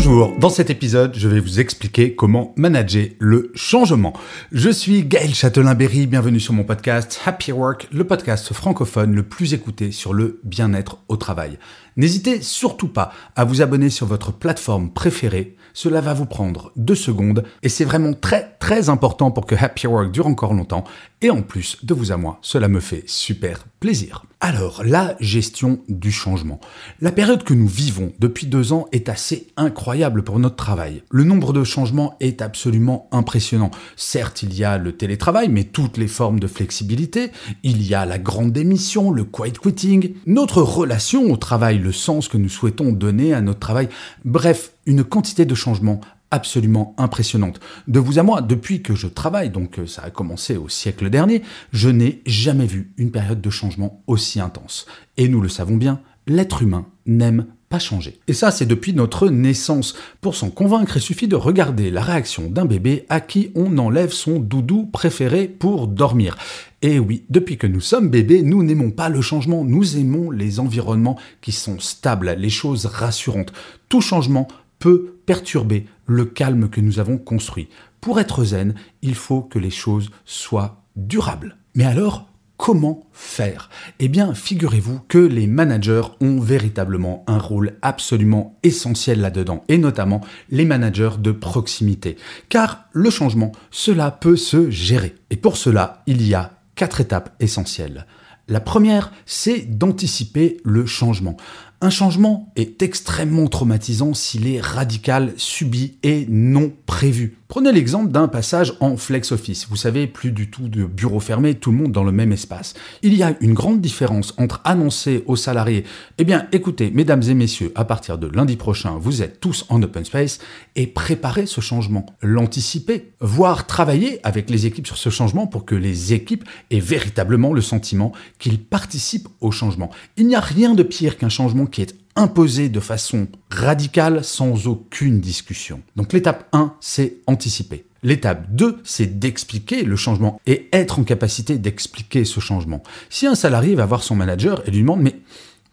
Bonjour, dans cet épisode, je vais vous expliquer comment manager le changement. Je suis Gaël Châtelain-Berry, bienvenue sur mon podcast Happy Work, le podcast francophone le plus écouté sur le bien-être au travail. N'hésitez surtout pas à vous abonner sur votre plateforme préférée, cela va vous prendre deux secondes et c'est vraiment très très important pour que Happy Work dure encore longtemps et en plus de vous à moi, cela me fait super plaisir. Alors, la gestion du changement. La période que nous vivons depuis deux ans est assez incroyable pour notre travail. Le nombre de changements est absolument impressionnant. Certes, il y a le télétravail, mais toutes les formes de flexibilité. Il y a la grande démission, le quiet quitting, notre relation au travail, le sens que nous souhaitons donner à notre travail. Bref, une quantité de changements absolument impressionnante. De vous à moi, depuis que je travaille, donc euh, ça a commencé au siècle dernier, je n'ai jamais vu une période de changement aussi intense. Et nous le savons bien, l'être humain n'aime pas changer. Et ça, c'est depuis notre naissance. Pour s'en convaincre, il suffit de regarder la réaction d'un bébé à qui on enlève son doudou préféré pour dormir. Et oui, depuis que nous sommes bébés, nous n'aimons pas le changement, nous aimons les environnements qui sont stables, les choses rassurantes. Tout changement peut perturber le calme que nous avons construit. Pour être zen, il faut que les choses soient durables. Mais alors, comment faire? Eh bien, figurez-vous que les managers ont véritablement un rôle absolument essentiel là-dedans, et notamment les managers de proximité. Car le changement, cela peut se gérer. Et pour cela, il y a quatre étapes essentielles. La première, c'est d'anticiper le changement. Un changement est extrêmement traumatisant s'il est radical, subi et non prévu. Prenez l'exemple d'un passage en flex office. Vous savez, plus du tout de bureau fermé, tout le monde dans le même espace. Il y a une grande différence entre annoncer aux salariés, eh bien écoutez, mesdames et messieurs, à partir de lundi prochain, vous êtes tous en open space, et préparer ce changement, l'anticiper, voire travailler avec les équipes sur ce changement pour que les équipes aient véritablement le sentiment qu'ils participent au changement. Il n'y a rien de pire qu'un changement qui est imposé de façon radicale sans aucune discussion. Donc l'étape 1, c'est anticiper. L'étape 2, c'est d'expliquer le changement et être en capacité d'expliquer ce changement. Si un salarié va voir son manager et lui demande mais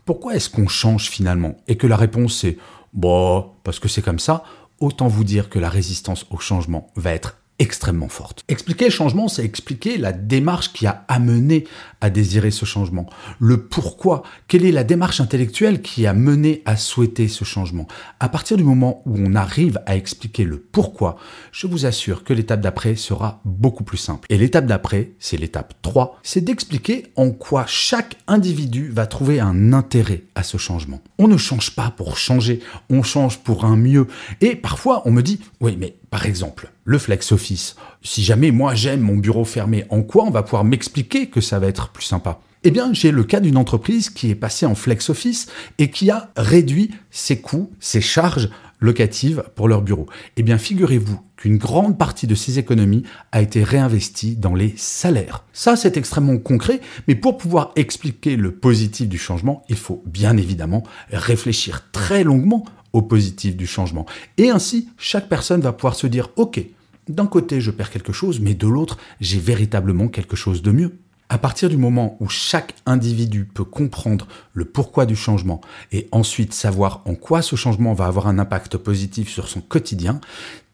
pourquoi est-ce qu'on change finalement? Et que la réponse c'est bon, parce que c'est comme ça, autant vous dire que la résistance au changement va être extrêmement forte. Expliquer le changement, c'est expliquer la démarche qui a amené à désirer ce changement, le pourquoi, quelle est la démarche intellectuelle qui a mené à souhaiter ce changement? À partir du moment où on arrive à expliquer le pourquoi, je vous assure que l'étape d'après sera beaucoup plus simple. Et l'étape d'après, c'est l'étape 3, c'est d'expliquer en quoi chaque individu va trouver un intérêt à ce changement. On ne change pas pour changer, on change pour un mieux. Et parfois, on me dit, oui, mais par exemple, le flex office. Si jamais moi j'aime mon bureau fermé, en quoi on va pouvoir m'expliquer que ça va être plus sympa? Eh bien, j'ai le cas d'une entreprise qui est passée en flex office et qui a réduit ses coûts, ses charges locatives pour leur bureau. Eh bien, figurez-vous qu'une grande partie de ces économies a été réinvestie dans les salaires. Ça, c'est extrêmement concret, mais pour pouvoir expliquer le positif du changement, il faut bien évidemment réfléchir très longuement au positif du changement. Et ainsi, chaque personne va pouvoir se dire, OK, d'un côté, je perds quelque chose, mais de l'autre, j'ai véritablement quelque chose de mieux. À partir du moment où chaque individu peut comprendre le pourquoi du changement et ensuite savoir en quoi ce changement va avoir un impact positif sur son quotidien,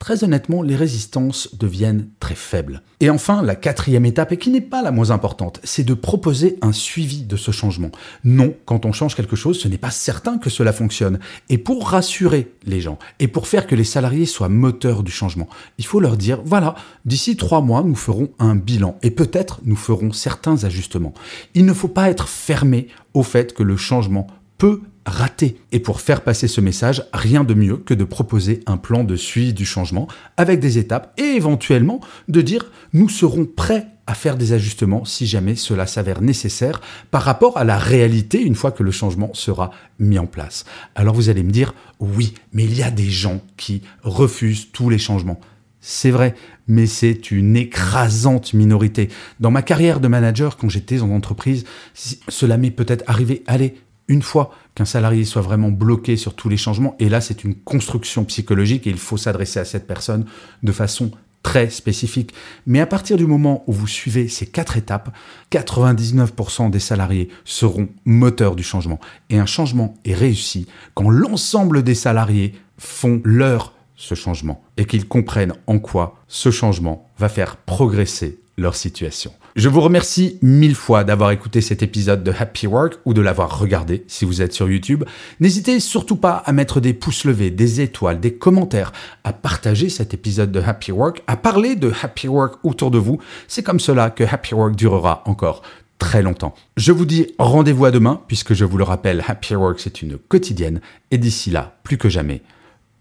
très honnêtement, les résistances deviennent très faibles. Et enfin, la quatrième étape, et qui n'est pas la moins importante, c'est de proposer un suivi de ce changement. Non, quand on change quelque chose, ce n'est pas certain que cela fonctionne. Et pour rassurer les gens, et pour faire que les salariés soient moteurs du changement, il faut leur dire, voilà, d'ici trois mois, nous ferons un bilan, et peut-être nous ferons certains ajustements. Il ne faut pas être fermé au fait que le changement peut rater. Et pour faire passer ce message, rien de mieux que de proposer un plan de suivi du changement avec des étapes et éventuellement de dire nous serons prêts à faire des ajustements si jamais cela s'avère nécessaire par rapport à la réalité une fois que le changement sera mis en place. Alors vous allez me dire, oui, mais il y a des gens qui refusent tous les changements. C'est vrai, mais c'est une écrasante minorité. Dans ma carrière de manager, quand j'étais en entreprise, cela m'est peut-être arrivé, allez, une fois qu'un salarié soit vraiment bloqué sur tous les changements, et là c'est une construction psychologique et il faut s'adresser à cette personne de façon très spécifique. Mais à partir du moment où vous suivez ces quatre étapes, 99% des salariés seront moteurs du changement. Et un changement est réussi quand l'ensemble des salariés font leur ce changement et qu'ils comprennent en quoi ce changement va faire progresser leur situation. Je vous remercie mille fois d'avoir écouté cet épisode de Happy Work ou de l'avoir regardé si vous êtes sur YouTube. N'hésitez surtout pas à mettre des pouces levés, des étoiles, des commentaires, à partager cet épisode de Happy Work, à parler de Happy Work autour de vous. C'est comme cela que Happy Work durera encore très longtemps. Je vous dis rendez-vous à demain puisque je vous le rappelle, Happy Work c'est une quotidienne et d'ici là, plus que jamais,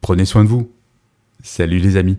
prenez soin de vous. Salut les amis.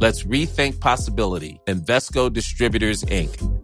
Let's rethink possibility. Invesco Distributors, Inc.